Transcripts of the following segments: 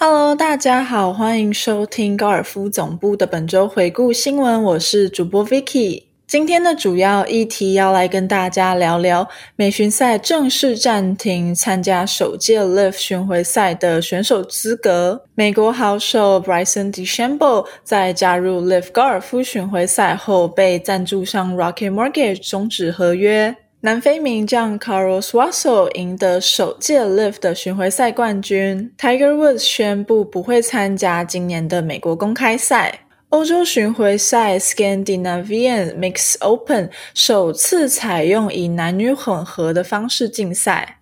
Hello，大家好，欢迎收听高尔夫总部的本周回顾新闻。我是主播 Vicky。今天的主要议题要来跟大家聊聊美巡赛正式暂停参加首届 Live 巡回赛的选手资格。美国好手 Bryson DeChambeau 在加入 Live 高尔夫巡回赛后，被赞助商 Rocket Mortgage 终止合约。南非名将 Carlos Wasso 赢得首届 Live 的巡回赛冠军。Tiger Woods 宣布不会参加今年的美国公开赛。欧洲巡回赛 Scandinavian Mix Open 首次采用以男女混合的方式竞赛。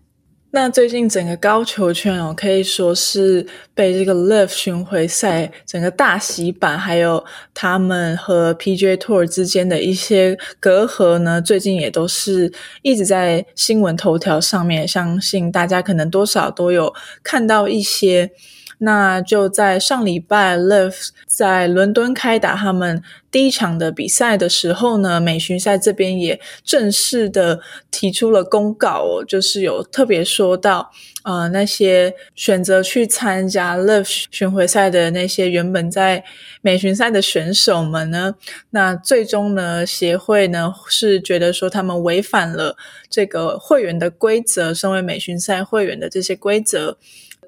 那最近整个高球圈哦，可以说是被这个 Live 巡回赛整个大洗版，还有他们和 pg Tour 之间的一些隔阂呢，最近也都是一直在新闻头条上面。相信大家可能多少都有看到一些。那就在上礼拜，Live 在伦敦开打他们第一场的比赛的时候呢，美巡赛这边也正式的提出了公告哦，就是有特别说说到，呃，那些选择去参加 Live 巡回赛的那些原本在美巡赛的选手们呢，那最终呢，协会呢是觉得说他们违反了这个会员的规则，身为美巡赛会员的这些规则。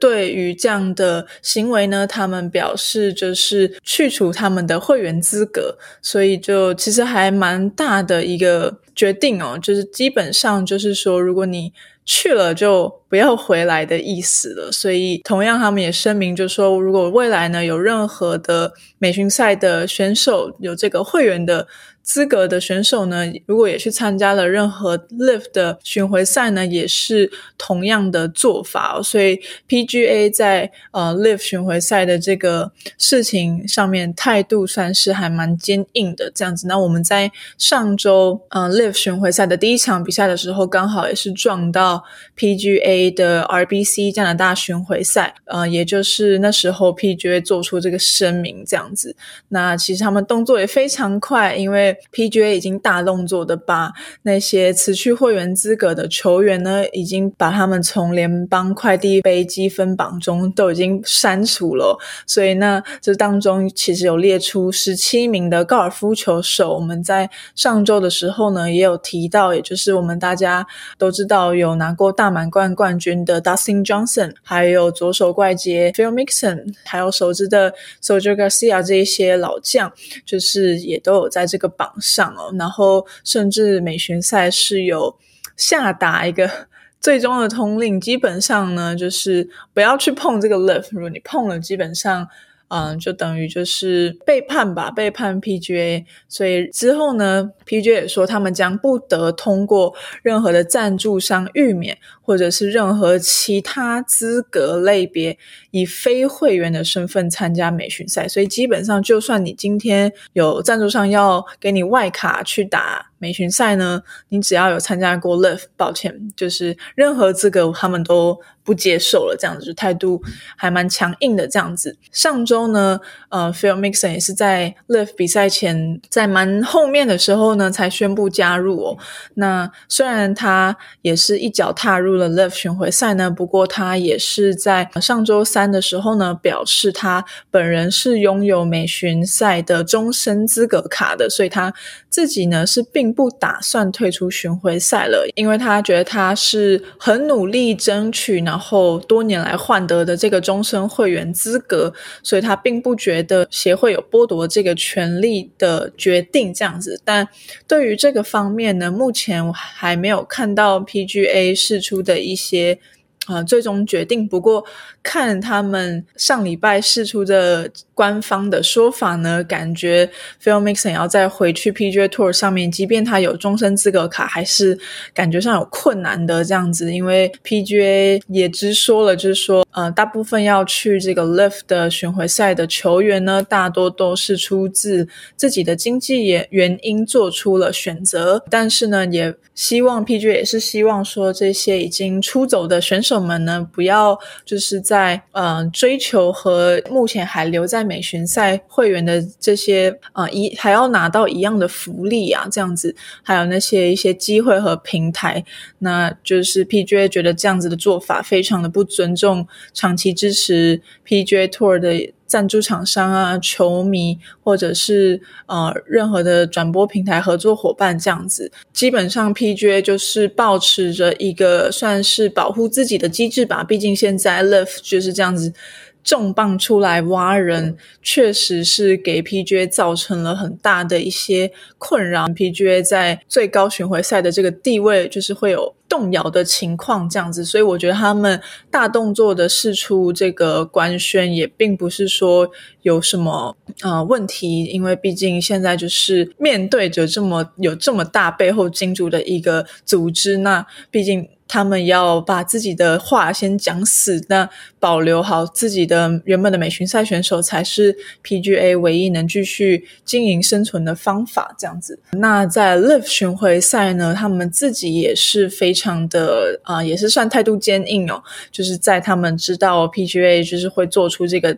对于这样的行为呢，他们表示就是去除他们的会员资格，所以就其实还蛮大的一个决定哦，就是基本上就是说，如果你去了就不要回来的意思了。所以同样，他们也声明，就说如果未来呢有任何的美巡赛的选手有这个会员的。资格的选手呢，如果也去参加了任何 Live 的巡回赛呢，也是同样的做法哦。所以 PGA 在呃 Live 巡回赛的这个事情上面态度算是还蛮坚硬的这样子。那我们在上周嗯 Live 巡回赛的第一场比赛的时候，刚好也是撞到 PGA 的 RBC 加拿大巡回赛，呃，也就是那时候 PGA 做出这个声明这样子。那其实他们动作也非常快，因为 PGA 已经大动作的把那些辞去会员资格的球员呢，已经把他们从联邦快递杯积分榜中都已经删除了。所以呢，这当中其实有列出十七名的高尔夫球手。我们在上周的时候呢，也有提到，也就是我们大家都知道有拿过大满贯冠军的 Dustin Johnson，还有左手怪杰 Phil Mixon，还有熟知的 Sergio Garcia 这一些老将，就是也都有在这个榜。上哦，然后甚至美巡赛是有下达一个 最终的通令，基本上呢就是不要去碰这个 lift，如果你碰了，基本上嗯就等于就是背叛吧，背叛 PGA。所以之后呢，PGA 也说他们将不得通过任何的赞助商预免。或者是任何其他资格类别以非会员的身份参加美巡赛，所以基本上就算你今天有赞助商要给你外卡去打美巡赛呢，你只要有参加过 Live，抱歉，就是任何资格他们都不接受了，这样子就态度还蛮强硬的这样子。上周呢，呃，Phil Mixon 也是在 Live 比赛前在蛮后面的时候呢才宣布加入哦。那虽然他也是一脚踏入。了 Live 巡回赛呢，不过他也是在上周三的时候呢，表示他本人是拥有美巡赛的终身资格卡的，所以他自己呢是并不打算退出巡回赛了，因为他觉得他是很努力争取，然后多年来换得的这个终身会员资格，所以他并不觉得协会有剥夺这个权利的决定这样子。但对于这个方面呢，目前我还没有看到 PGA 释出。的一些啊，最终决定。不过看他们上礼拜释出的官方的说法呢，感觉 Phil Mixon 要再回去 PGA Tour 上面，即便他有终身资格卡，还是感觉上有困难的这样子。因为 PGA 也直说了，就是说，呃，大部分要去这个 Live 的巡回赛的球员呢，大多都是出自自己的经济原原因做出了选择。但是呢，也希望 PGA 也是希望说，这些已经出走的选手。我们呢，不要就是在呃追求和目前还留在美巡赛会员的这些啊一还要拿到一样的福利啊，这样子，还有那些一些机会和平台，那就是 PGA 觉得这样子的做法非常的不尊重长期支持 PGA Tour 的。赞助厂商啊，球迷或者是呃任何的转播平台合作伙伴这样子，基本上 PGA 就是保持着一个算是保护自己的机制吧。毕竟现在 Live 就是这样子。重磅出来挖人，确实是给 PGA 造成了很大的一些困扰。PGA 在最高巡回赛的这个地位，就是会有动摇的情况，这样子。所以我觉得他们大动作的释出这个官宣，也并不是说有什么呃问题，因为毕竟现在就是面对着这么有这么大背后金主的一个组织，那毕竟。他们要把自己的话先讲死，那保留好自己的原本的美巡赛选手，才是 PGA 唯一能继续经营生存的方法。这样子，那在 Live 巡回赛呢，他们自己也是非常的啊，也是算态度坚硬哦，就是在他们知道 PGA 就是会做出这个。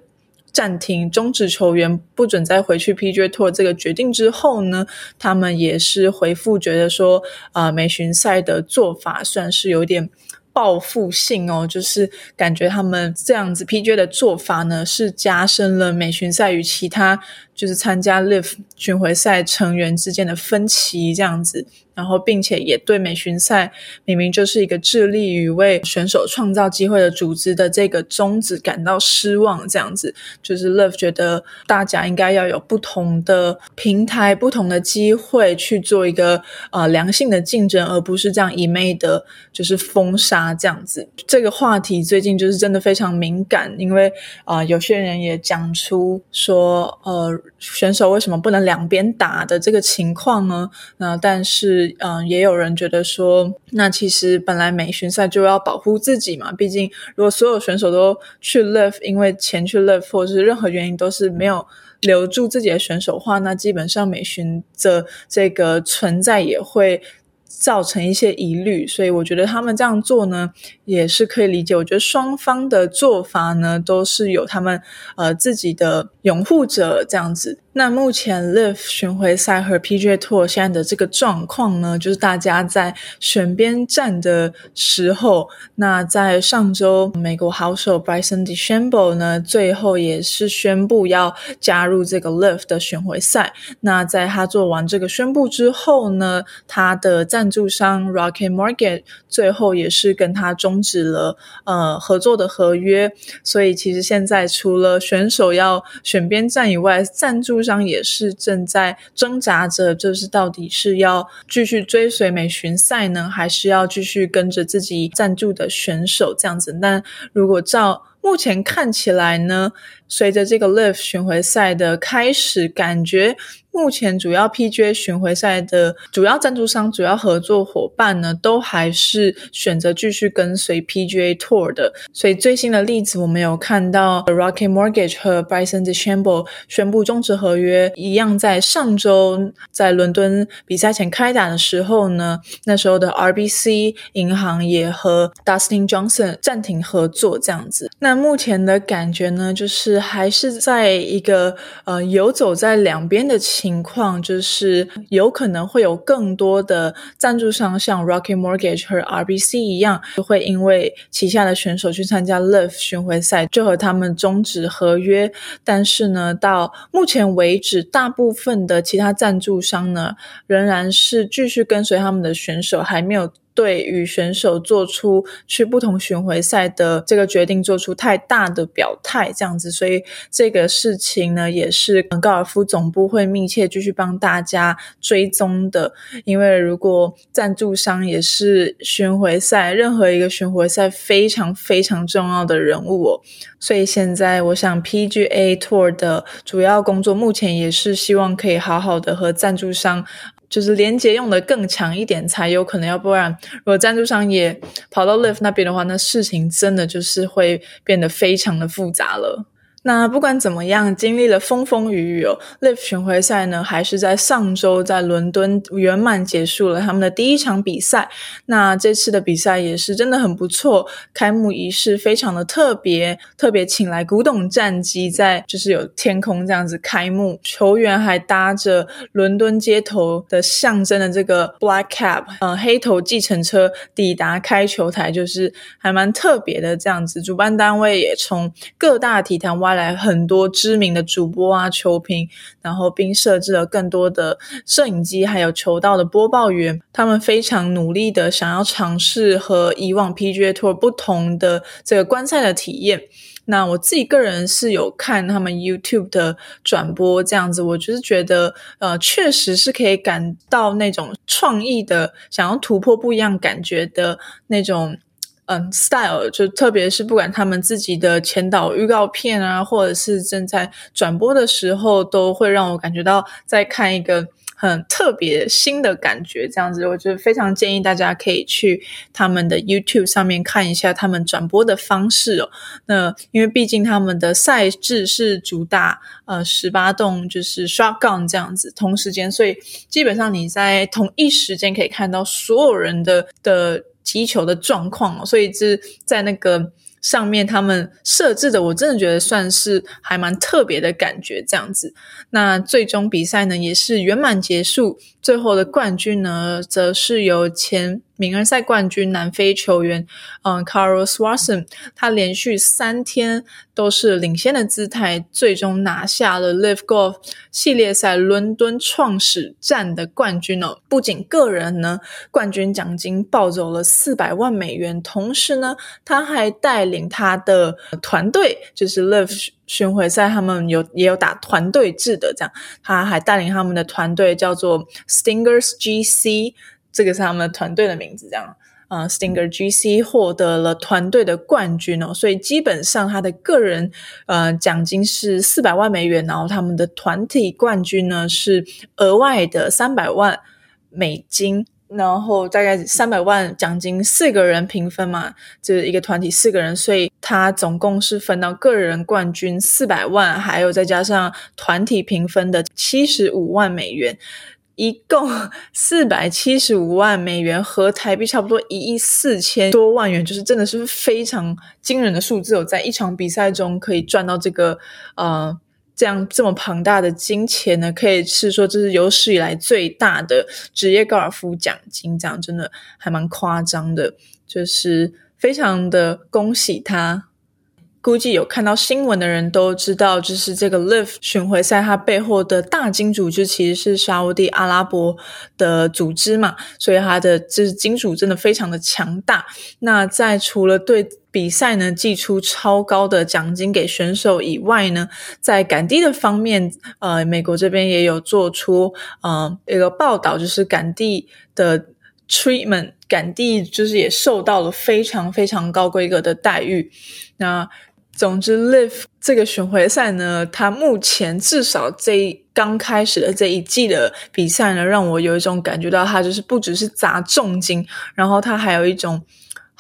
暂停终止球员不准再回去 PGA Tour 这个决定之后呢，他们也是回复觉得说，啊，美巡赛的做法算是有点报复性哦，就是感觉他们这样子 PGA 的做法呢，是加深了美巡赛与其他。就是参加 Live 巡回赛成员之间的分歧这样子，然后并且也对美巡赛明明就是一个致力于为选手创造机会的组织的这个宗旨感到失望这样子。就是 Love 觉得大家应该要有不同的平台、不同的机会去做一个呃良性的竞争，而不是这样一昧的，就是封杀这样子。这个话题最近就是真的非常敏感，因为啊有些人也讲出说呃。选手为什么不能两边打的这个情况呢？那但是，嗯，也有人觉得说，那其实本来美巡赛就要保护自己嘛。毕竟，如果所有选手都去 live，因为钱去 live，或是任何原因都是没有留住自己的选手话，那基本上美巡的这个存在也会。造成一些疑虑，所以我觉得他们这样做呢，也是可以理解。我觉得双方的做法呢，都是有他们呃自己的拥护者这样子。那目前 Live 巡回赛和 PGA Tour 现在的这个状况呢，就是大家在选边站的时候，那在上周美国好手 Bryson DeChambeau 呢，最后也是宣布要加入这个 Live 的巡回赛。那在他做完这个宣布之后呢，他的赞助商 Rocket Mortgage 最后也是跟他终止了呃合作的合约。所以其实现在除了选手要选边站以外，赞助商也是正在挣扎着，就是到底是要继续追随美巡赛呢，还是要继续跟着自己赞助的选手这样子？但如果照目前看起来呢，随着这个 Live 巡回赛的开始，感觉。目前主要 PGA 巡回赛的主要赞助商、主要合作伙伴呢，都还是选择继续跟随 PGA Tour 的。所以最新的例子，我们有看到 Rocket Mortgage 和 Bryson DeChambeau 宣布终止合约，一样在上周在伦敦比赛前开打的时候呢，那时候的 RBC 银行也和 Dustin Johnson 暂停合作，这样子。那目前的感觉呢，就是还是在一个呃游走在两边的。情况就是有可能会有更多的赞助商像 Rocket Mortgage 和 RBC 一样，会因为旗下的选手去参加 Live 巡回赛，就和他们终止合约。但是呢，到目前为止，大部分的其他赞助商呢，仍然是继续跟随他们的选手，还没有。对于选手做出去不同巡回赛的这个决定做出太大的表态，这样子，所以这个事情呢，也是高尔夫总部会密切继续帮大家追踪的。因为如果赞助商也是巡回赛任何一个巡回赛非常非常重要的人物，所以现在我想 PGA Tour 的主要工作目前也是希望可以好好的和赞助商。就是连接用的更强一点才有可能，要不然如果赞助商也跑到 l i f t 那边的话，那事情真的就是会变得非常的复杂了。那不管怎么样，经历了风风雨雨哦，Live 巡回赛呢，还是在上周在伦敦圆满结束了他们的第一场比赛。那这次的比赛也是真的很不错，开幕仪式非常的特别，特别请来古董战机在就是有天空这样子开幕，球员还搭着伦敦街头的象征的这个 Black Cab，呃，黑头计程车抵达开球台，就是还蛮特别的这样子。主办单位也从各大体坛外。来很多知名的主播啊、球评，然后并设置了更多的摄影机，还有球道的播报员。他们非常努力的想要尝试和以往 PGA Tour 不同的这个观赛的体验。那我自己个人是有看他们 YouTube 的转播，这样子，我就是觉得，呃，确实是可以感到那种创意的，想要突破不一样感觉的那种。嗯，style 就特别是不管他们自己的前导预告片啊，或者是正在转播的时候，都会让我感觉到在看一个很特别新的感觉。这样子，我就非常建议大家可以去他们的 YouTube 上面看一下他们转播的方式哦。那因为毕竟他们的赛制是主打呃十八洞，就是 shotgun 这样子同时间，所以基本上你在同一时间可以看到所有人的的。击球的状况，所以是在那个上面他们设置的，我真的觉得算是还蛮特别的感觉。这样子，那最终比赛呢也是圆满结束，最后的冠军呢，则是由前。名人赛冠军南非球员，嗯，Carlos Watson，他连续三天都是领先的姿态，最终拿下了 Live Golf 系列赛伦敦创始战的冠军哦。不仅个人呢，冠军奖金抱走了四百万美元，同时呢，他还带领他的团队，就是 Live 巡回赛，他们有也有打团队制的，这样，他还带领他们的团队叫做 Stingers GC。这个是他们团队的名字，这样啊，Stinger GC 获得了团队的冠军哦，所以基本上他的个人呃奖金是四百万美元，然后他们的团体冠军呢是额外的三百万美金，然后大概三百万奖金，四个人平分嘛，就是一个团体四个人，所以他总共是分到个人冠军四百万，还有再加上团体评分的七十五万美元。一共四百七十五万美元，和台币差不多一亿四千多万元，就是真的是非常惊人的数字。有在一场比赛中可以赚到这个呃这样这么庞大的金钱呢？可以是说这是有史以来最大的职业高尔夫奖金，这样真的还蛮夸张的，就是非常的恭喜他。估计有看到新闻的人都知道，就是这个 Live 巡回赛，它背后的大金主就其实是沙地阿拉伯的组织嘛，所以它的就是金主真的非常的强大。那在除了对比赛呢寄出超高的奖金给选手以外呢，在赶地的方面，呃，美国这边也有做出呃一个报道，就是赶地的 treatment，赶地就是也受到了非常非常高规格的待遇。那总之，Live 这个巡回赛呢，它目前至少这一刚开始的这一季的比赛呢，让我有一种感觉到，它就是不只是砸重金，然后它还有一种。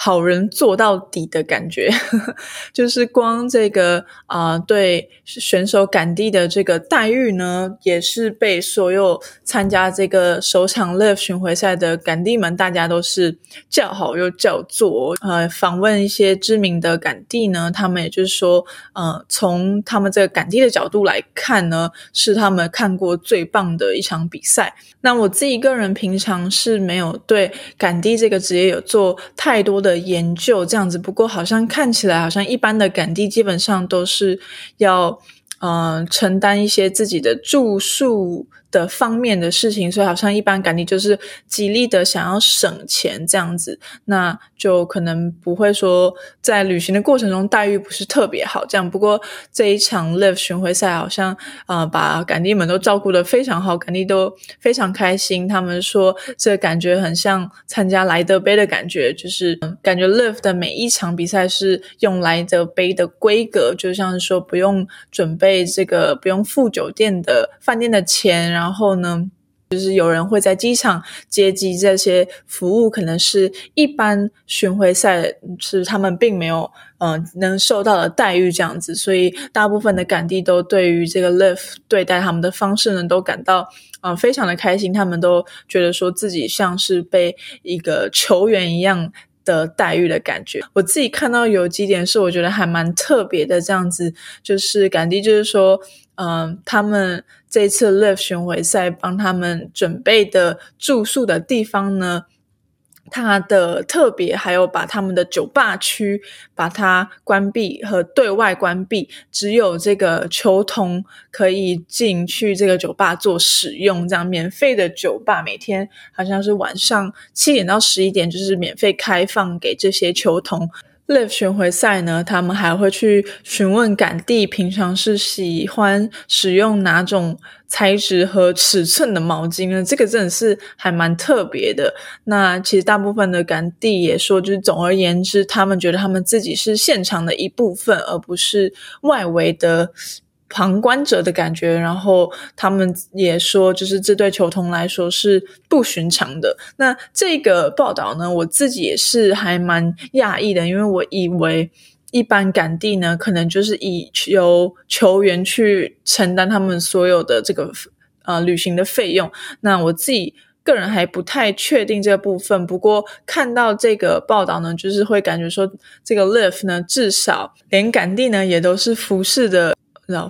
好人做到底的感觉，就是光这个啊，对选手感地的这个待遇呢，也是被所有参加这个首场 Live 巡回赛的感地们，大家都是叫好又叫座。呃，访问一些知名的感地呢，他们也就是说，呃，从他们这个感地的角度来看呢，是他们看过最棒的一场比赛。那我自己个人平常是没有对感地这个职业有做太多的。的研究这样子，不过好像看起来好像一般的感地基本上都是要嗯承担一些自己的住宿。的方面的事情，所以好像一般赶地就是极力的想要省钱这样子，那就可能不会说在旅行的过程中待遇不是特别好这样。不过这一场 Live 巡回赛好像啊把赶地们都照顾的非常好，赶地都非常开心。他们说这感觉很像参加莱德杯的感觉，就是感觉 Live 的每一场比赛是用莱德杯的规格，就像是说不用准备这个不用付酒店的饭店的钱。然后呢，就是有人会在机场接机，这些服务可能是一般巡回赛是他们并没有嗯能受到的待遇这样子，所以大部分的感地都对于这个 Live 对待他们的方式呢都感到嗯非常的开心，他们都觉得说自己像是被一个球员一样的待遇的感觉。我自己看到有几点是我觉得还蛮特别的，这样子就是感地就是说。嗯，他们这次 Live 巡回赛帮他们准备的住宿的地方呢，它的特别还有把他们的酒吧区把它关闭和对外关闭，只有这个球童可以进去这个酒吧做使用，这样免费的酒吧每天好像是晚上七点到十一点就是免费开放给这些球童。Live 巡回赛呢，他们还会去询问赶地平常是喜欢使用哪种材质和尺寸的毛巾呢？这个真的是还蛮特别的。那其实大部分的赶地也说，就是总而言之，他们觉得他们自己是现场的一部分，而不是外围的。旁观者的感觉，然后他们也说，就是这对球童来说是不寻常的。那这个报道呢，我自己也是还蛮讶异的，因为我以为一般赶地呢，可能就是以由球员去承担他们所有的这个呃旅行的费用。那我自己个人还不太确定这部分，不过看到这个报道呢，就是会感觉说，这个 Live 呢，至少连赶地呢也都是服侍的。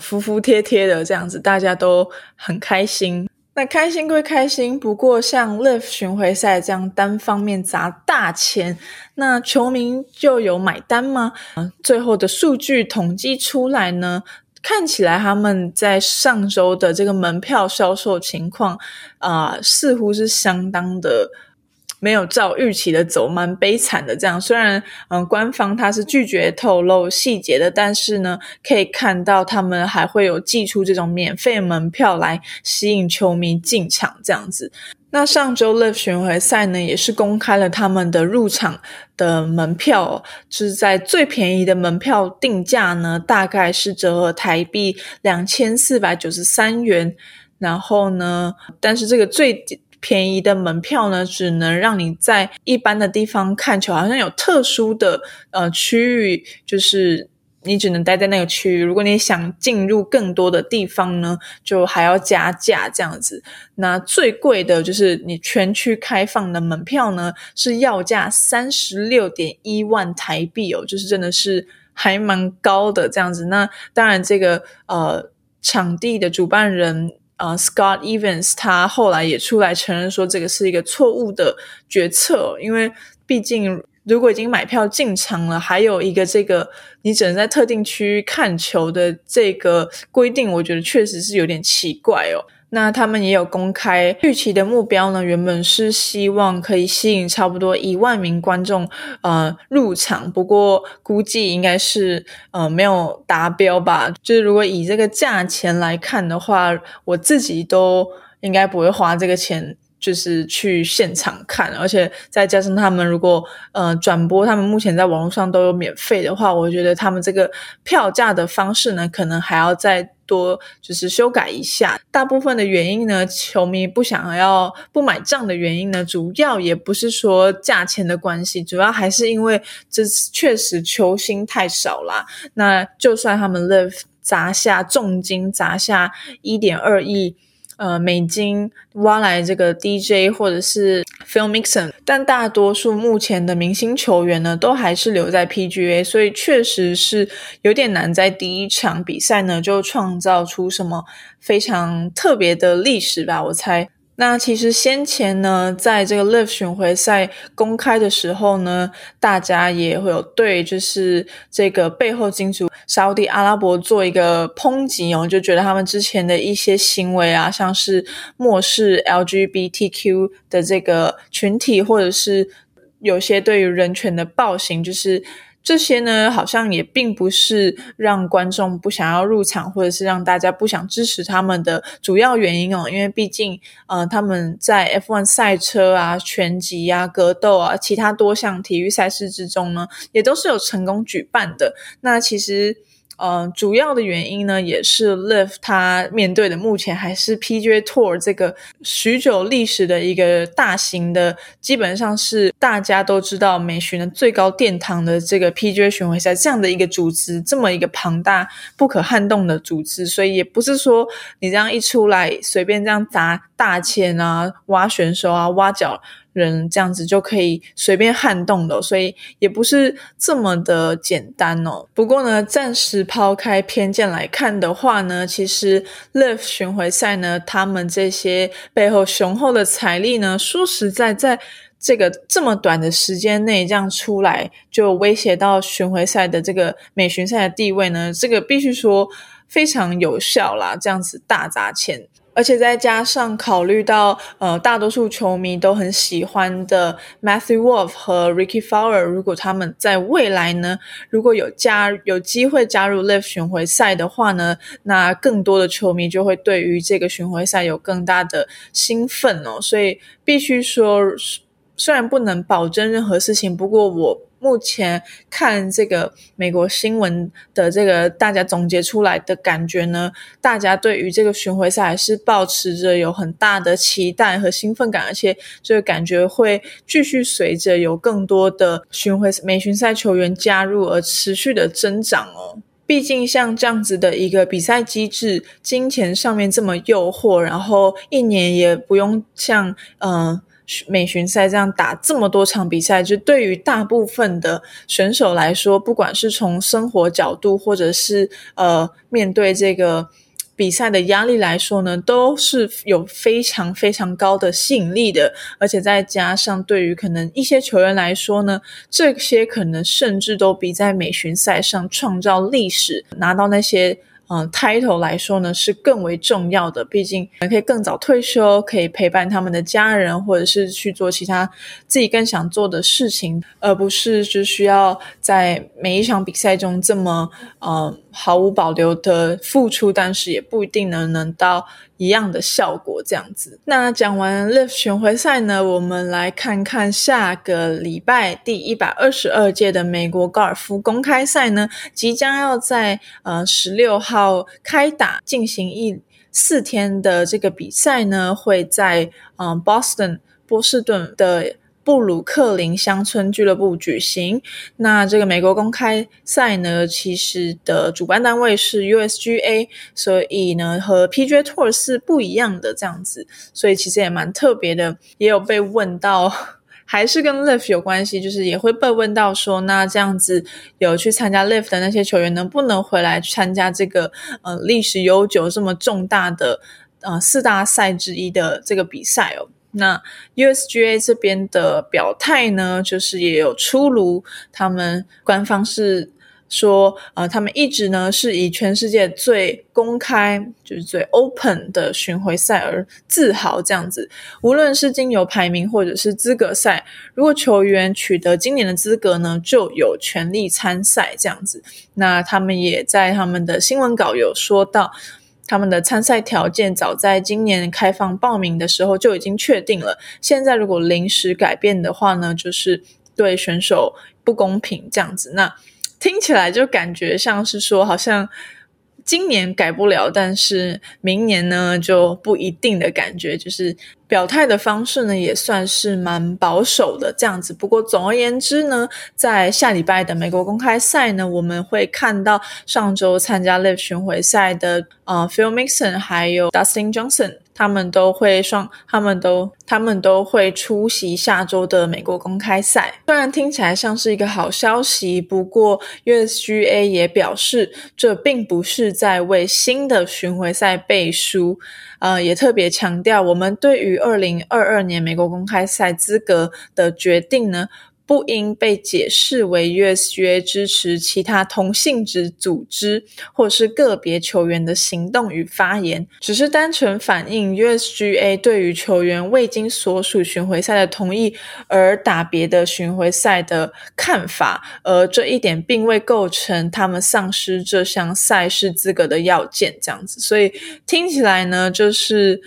服服帖帖的这样子，大家都很开心。那开心归开心，不过像 Live 巡回赛这样单方面砸大钱，那球迷就有买单吗？最后的数据统计出来呢，看起来他们在上周的这个门票销售情况啊，似乎是相当的。没有照预期的走，蛮悲惨的。这样虽然嗯，官方他是拒绝透露细节的，但是呢，可以看到他们还会有寄出这种免费门票来吸引球迷进场这样子。那上周 Live 巡回赛呢，也是公开了他们的入场的门票，哦就是在最便宜的门票定价呢，大概是折合台币两千四百九十三元。然后呢，但是这个最便宜的门票呢，只能让你在一般的地方看球，好像有特殊的呃区域，就是你只能待在那个区域。如果你想进入更多的地方呢，就还要加价这样子。那最贵的就是你全区开放的门票呢，是要价三十六点一万台币哦，就是真的是还蛮高的这样子。那当然，这个呃场地的主办人。呃，Scott Evans 他后来也出来承认说，这个是一个错误的决策，因为毕竟如果已经买票进场了，还有一个这个你只能在特定区域看球的这个规定，我觉得确实是有点奇怪哦。那他们也有公开预期的目标呢，原本是希望可以吸引差不多一万名观众呃入场，不过估计应该是呃没有达标吧。就是如果以这个价钱来看的话，我自己都应该不会花这个钱。就是去现场看，而且再加上他们如果呃转播，他们目前在网络上都有免费的话，我觉得他们这个票价的方式呢，可能还要再多就是修改一下。大部分的原因呢，球迷不想要不买账的原因呢，主要也不是说价钱的关系，主要还是因为这确实球星太少啦。那就算他们 Live 砸下重金砸下一点二亿。呃，美金挖来这个 DJ 或者是 Phil Mixon，但大多数目前的明星球员呢，都还是留在 PGA，所以确实是有点难在第一场比赛呢就创造出什么非常特别的历史吧，我猜。那其实先前呢，在这个 Live 巡回赛公开的时候呢，大家也会有对就是这个背后金主沙地阿拉伯做一个抨击哦，就觉得他们之前的一些行为啊，像是漠视 LGBTQ 的这个群体，或者是有些对于人权的暴行，就是。这些呢，好像也并不是让观众不想要入场，或者是让大家不想支持他们的主要原因哦。因为毕竟，呃，他们在 F1 赛车啊、拳击啊、格斗啊、其他多项体育赛事之中呢，也都是有成功举办的。那其实。嗯，主要的原因呢，也是 Live 他面对的目前还是 PGA Tour 这个许久历史的一个大型的，基本上是大家都知道美巡的最高殿堂的这个 PGA 巡回赛这样的一个组织，这么一个庞大不可撼动的组织，所以也不是说你这样一出来随便这样砸大钱啊，挖选手啊，挖角。人这样子就可以随便撼动的，所以也不是这么的简单哦。不过呢，暂时抛开偏见来看的话呢，其实 Live 巡回赛呢，他们这些背后雄厚的财力呢，说实在，在这个这么短的时间内这样出来，就威胁到巡回赛的这个美巡赛的地位呢，这个必须说非常有效啦。这样子大砸钱。而且再加上考虑到，呃，大多数球迷都很喜欢的 Matthew Wolf 和 Ricky Fowler，如果他们在未来呢，如果有加有机会加入 Live 巡回赛的话呢，那更多的球迷就会对于这个巡回赛有更大的兴奋哦。所以必须说，虽然不能保证任何事情，不过我。目前看这个美国新闻的这个大家总结出来的感觉呢，大家对于这个巡回赛是保持着有很大的期待和兴奋感，而且这个感觉会继续随着有更多的巡回美巡赛球员加入而持续的增长哦。毕竟像这样子的一个比赛机制，金钱上面这么诱惑，然后一年也不用像嗯。美巡赛这样打这么多场比赛，就对于大部分的选手来说，不管是从生活角度，或者是呃面对这个比赛的压力来说呢，都是有非常非常高的吸引力的。而且再加上对于可能一些球员来说呢，这些可能甚至都比在美巡赛上创造历史，拿到那些。嗯，title 来说呢是更为重要的，毕竟可以更早退休，可以陪伴他们的家人，或者是去做其他自己更想做的事情，而不是就需要在每一场比赛中这么嗯毫无保留的付出，但是也不一定能能到。一样的效果，这样子。那讲完 Live 巡回赛呢，我们来看看下个礼拜第一百二十二届的美国高尔夫公开赛呢，即将要在呃十六号开打，进行一四天的这个比赛呢，会在嗯 Boston 波士顿的。布鲁克林乡村俱乐部举行。那这个美国公开赛呢，其实的主办单位是 USGA，所以呢和 PGA Tour 是不一样的这样子，所以其实也蛮特别的。也有被问到，还是跟 Live 有关系，就是也会被问到说，那这样子有去参加 Live 的那些球员，能不能回来参加这个呃历史悠久、这么重大的呃四大赛之一的这个比赛哦？那 USGA 这边的表态呢，就是也有出炉。他们官方是说，呃，他们一直呢是以全世界最公开，就是最 open 的巡回赛而自豪。这样子，无论是经由排名或者是资格赛，如果球员取得今年的资格呢，就有权利参赛。这样子，那他们也在他们的新闻稿有说到。他们的参赛条件早在今年开放报名的时候就已经确定了。现在如果临时改变的话呢，就是对选手不公平这样子。那听起来就感觉像是说，好像今年改不了，但是明年呢就不一定的感觉，就是。表态的方式呢，也算是蛮保守的这样子。不过总而言之呢，在下礼拜的美国公开赛呢，我们会看到上周参加 Live 巡回赛的呃 Phil Mixon 还有 Dustin Johnson，他们都会上，他们都他们都会出席下周的美国公开赛。虽然听起来像是一个好消息，不过 USGA 也表示，这并不是在为新的巡回赛背书。呃，也特别强调，我们对于二零二二年美国公开赛资格的决定呢。不应被解释为 USGA 支持其他同性质组织或是个别球员的行动与发言，只是单纯反映 USGA 对于球员未经所属巡回赛的同意而打别的巡回赛的看法，而这一点并未构成他们丧失这项赛事资格的要件。这样子，所以听起来呢，就是。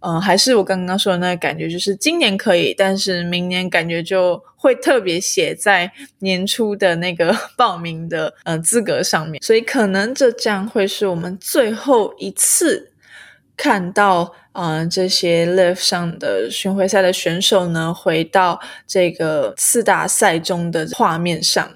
嗯，还是我刚刚说的那个感觉，就是今年可以，但是明年感觉就会特别写在年初的那个 报名的呃资格上面，所以可能这将会是我们最后一次看到啊这些 Live 上的巡回赛的选手呢回到这个四大赛中的画面上。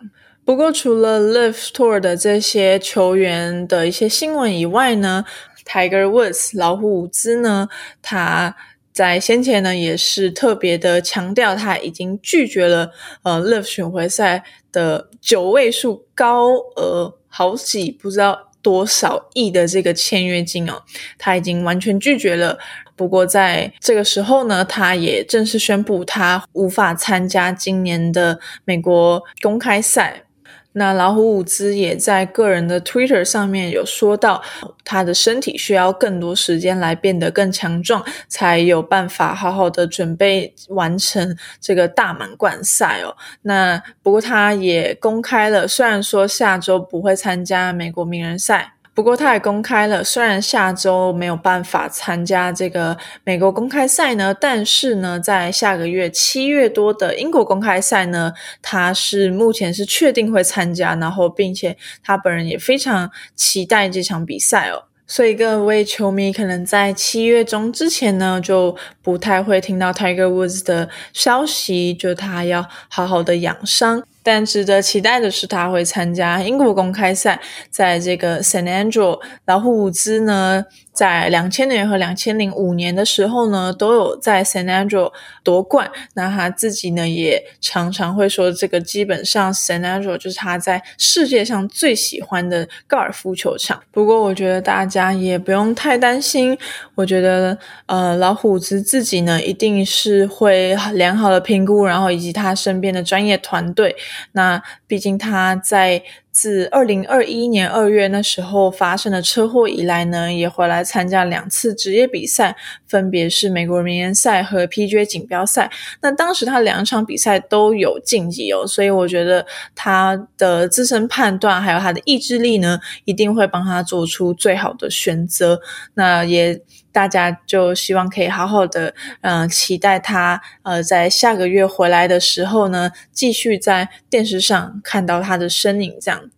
不过，除了 Live Tour 的这些球员的一些新闻以外呢？Tiger Woods 老虎伍兹呢，他在先前呢也是特别的强调，他已经拒绝了呃 Live 巡回赛的九位数高额好几不知道多少亿的这个签约金哦，他已经完全拒绝了。不过在这个时候呢，他也正式宣布他无法参加今年的美国公开赛。那老虎伍兹也在个人的 Twitter 上面有说到，他的身体需要更多时间来变得更强壮，才有办法好好的准备完成这个大满贯赛哦。那不过他也公开了，虽然说下周不会参加美国名人赛。不过，他也公开了，虽然下周没有办法参加这个美国公开赛呢，但是呢，在下个月七月多的英国公开赛呢，他是目前是确定会参加，然后并且他本人也非常期待这场比赛哦。所以各位球迷可能在七月中之前呢，就不太会听到 Tiger Woods 的消息，就他要好好的养伤。但值得期待的是，他会参加英国公开赛，在这个 San Andrew 老虎伍兹呢。在两千年和两千零五年的时候呢，都有在 San Andrew 夺冠。那他自己呢，也常常会说，这个基本上 San Andrew 就是他在世界上最喜欢的高尔夫球场。不过，我觉得大家也不用太担心。我觉得，呃，老虎子自己呢，一定是会良好的评估，然后以及他身边的专业团队。那毕竟他在。自二零二一年二月那时候发生的车祸以来呢，也回来参加两次职业比赛，分别是美国名人赛和 PGA 锦标赛。那当时他两场比赛都有晋级哦，所以我觉得他的自身判断还有他的意志力呢，一定会帮他做出最好的选择。那也大家就希望可以好好的，嗯，期待他呃在下个月回来的时候呢，继续在电视上看到他的身影，这样。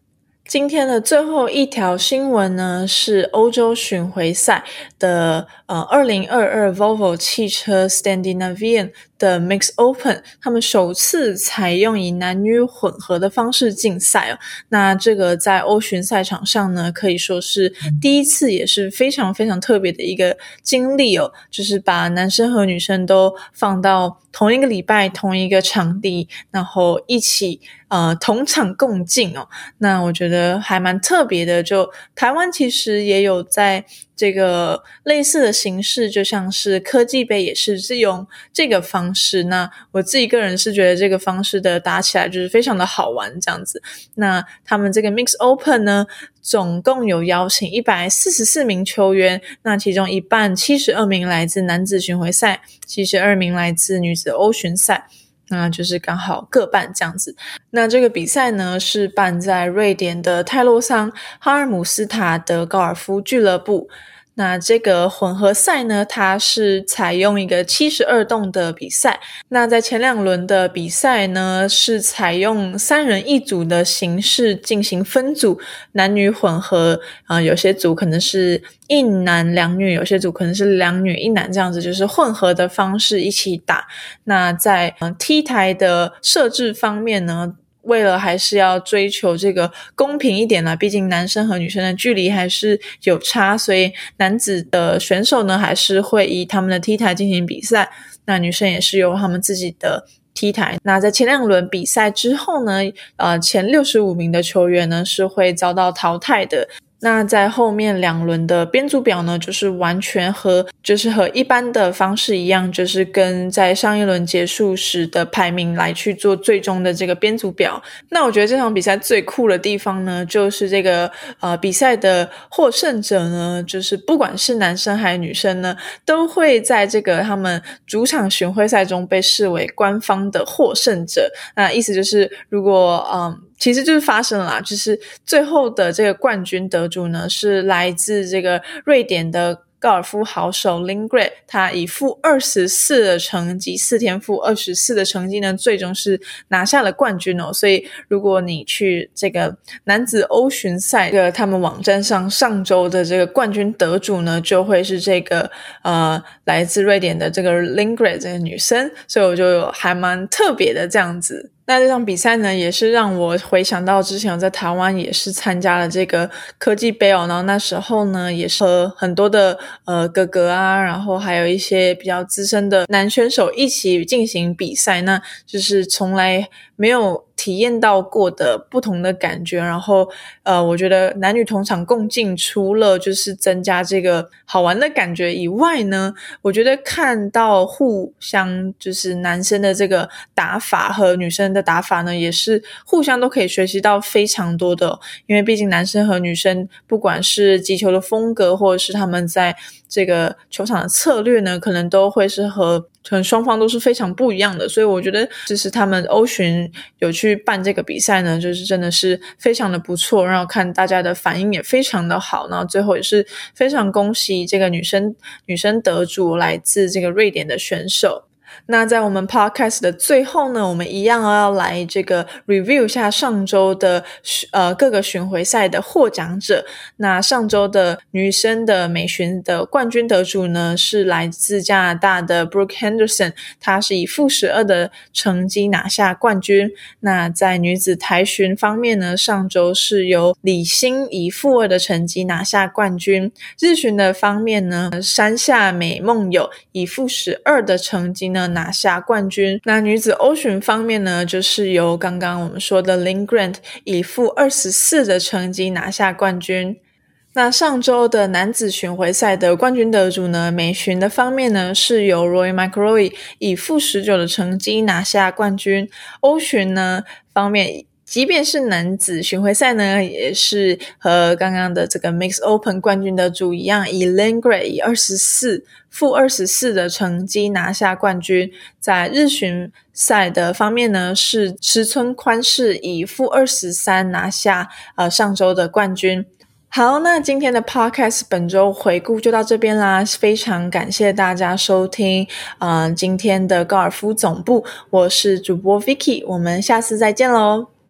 今天的最后一条新闻呢，是欧洲巡回赛的呃，二零二二 Volvo 汽车 Standinavian 的 Mix Open，他们首次采用以男女混合的方式竞赛哦。那这个在欧巡赛场上呢，可以说是第一次，也是非常非常特别的一个经历哦，就是把男生和女生都放到同一个礼拜、同一个场地，然后一起。呃，同场共进哦，那我觉得还蛮特别的。就台湾其实也有在这个类似的形式，就像是科技杯也是是用这个方式。那我自己个人是觉得这个方式的打起来就是非常的好玩，这样子。那他们这个 Mix Open 呢，总共有邀请一百四十四名球员，那其中一半七十二名来自男子巡回赛，七十二名来自女子欧巡赛。那就是刚好各半这样子。那这个比赛呢，是办在瑞典的泰洛桑哈尔姆斯塔德高尔夫俱乐部。那这个混合赛呢，它是采用一个七十二洞的比赛。那在前两轮的比赛呢，是采用三人一组的形式进行分组，男女混合啊，有些组可能是一男两女，有些组可能是两女一男，这样子就是混合的方式一起打。那在嗯 T 台的设置方面呢？为了还是要追求这个公平一点呢，毕竟男生和女生的距离还是有差，所以男子的选手呢还是会以他们的 T 台进行比赛，那女生也是由他们自己的 T 台。那在前两轮比赛之后呢，呃，前六十五名的球员呢是会遭到淘汰的。那在后面两轮的编组表呢，就是完全和就是和一般的方式一样，就是跟在上一轮结束时的排名来去做最终的这个编组表。那我觉得这场比赛最酷的地方呢，就是这个呃比赛的获胜者呢，就是不管是男生还是女生呢，都会在这个他们主场巡回赛中被视为官方的获胜者。那意思就是，如果嗯。其实就是发生了啦，就是最后的这个冠军得主呢，是来自这个瑞典的高尔夫好手 l i n g r e d 他以负二十四的成绩，四天负二十四的成绩呢，最终是拿下了冠军哦。所以如果你去这个男子欧巡赛的他们网站上，上周的这个冠军得主呢，就会是这个呃来自瑞典的这个 l i n g r e d 这个女生，所以我就还蛮特别的这样子。那这场比赛呢，也是让我回想到之前我在台湾也是参加了这个科技杯哦，然后那时候呢，也是和很多的呃哥哥啊，然后还有一些比较资深的男选手一起进行比赛，那就是从来没有。体验到过的不同的感觉，然后呃，我觉得男女同场共进，除了就是增加这个好玩的感觉以外呢，我觉得看到互相就是男生的这个打法和女生的打法呢，也是互相都可以学习到非常多的，因为毕竟男生和女生不管是击球的风格，或者是他们在这个球场的策略呢，可能都会是和。可能双方都是非常不一样的，所以我觉得就是他们欧巡有去办这个比赛呢，就是真的是非常的不错，然后看大家的反应也非常的好，然后最后也是非常恭喜这个女生女生得主来自这个瑞典的选手。那在我们 podcast 的最后呢，我们一样要来这个 review 下上周的呃各个巡回赛的获奖者。那上周的女生的美巡的冠军得主呢，是来自加拿大的 Brooke Henderson，她是以负十二的成绩拿下冠军。那在女子台巡方面呢，上周是由李欣以负二的成绩拿下冠军。日巡的方面呢，山下美梦友以负十二的成绩呢。拿下冠军。那女子欧巡方面呢，就是由刚刚我们说的 Lin Grant 以负二十四的成绩拿下冠军。那上周的男子巡回赛的冠军得主呢，美巡的方面呢，是由 Roy McIlroy 以负十九的成绩拿下冠军。欧巡呢方面。即便是男子巡回赛呢，也是和刚刚的这个 Mix Open 冠军的主一样，以 Lane Gray 以二十四负二十四的成绩拿下冠军。在日巡赛的方面呢，是池村宽士以负二十三拿下呃上周的冠军。好，那今天的 Podcast 本周回顾就到这边啦，非常感谢大家收听，嗯，今天的高尔夫总部，我是主播 Vicky，我们下次再见喽。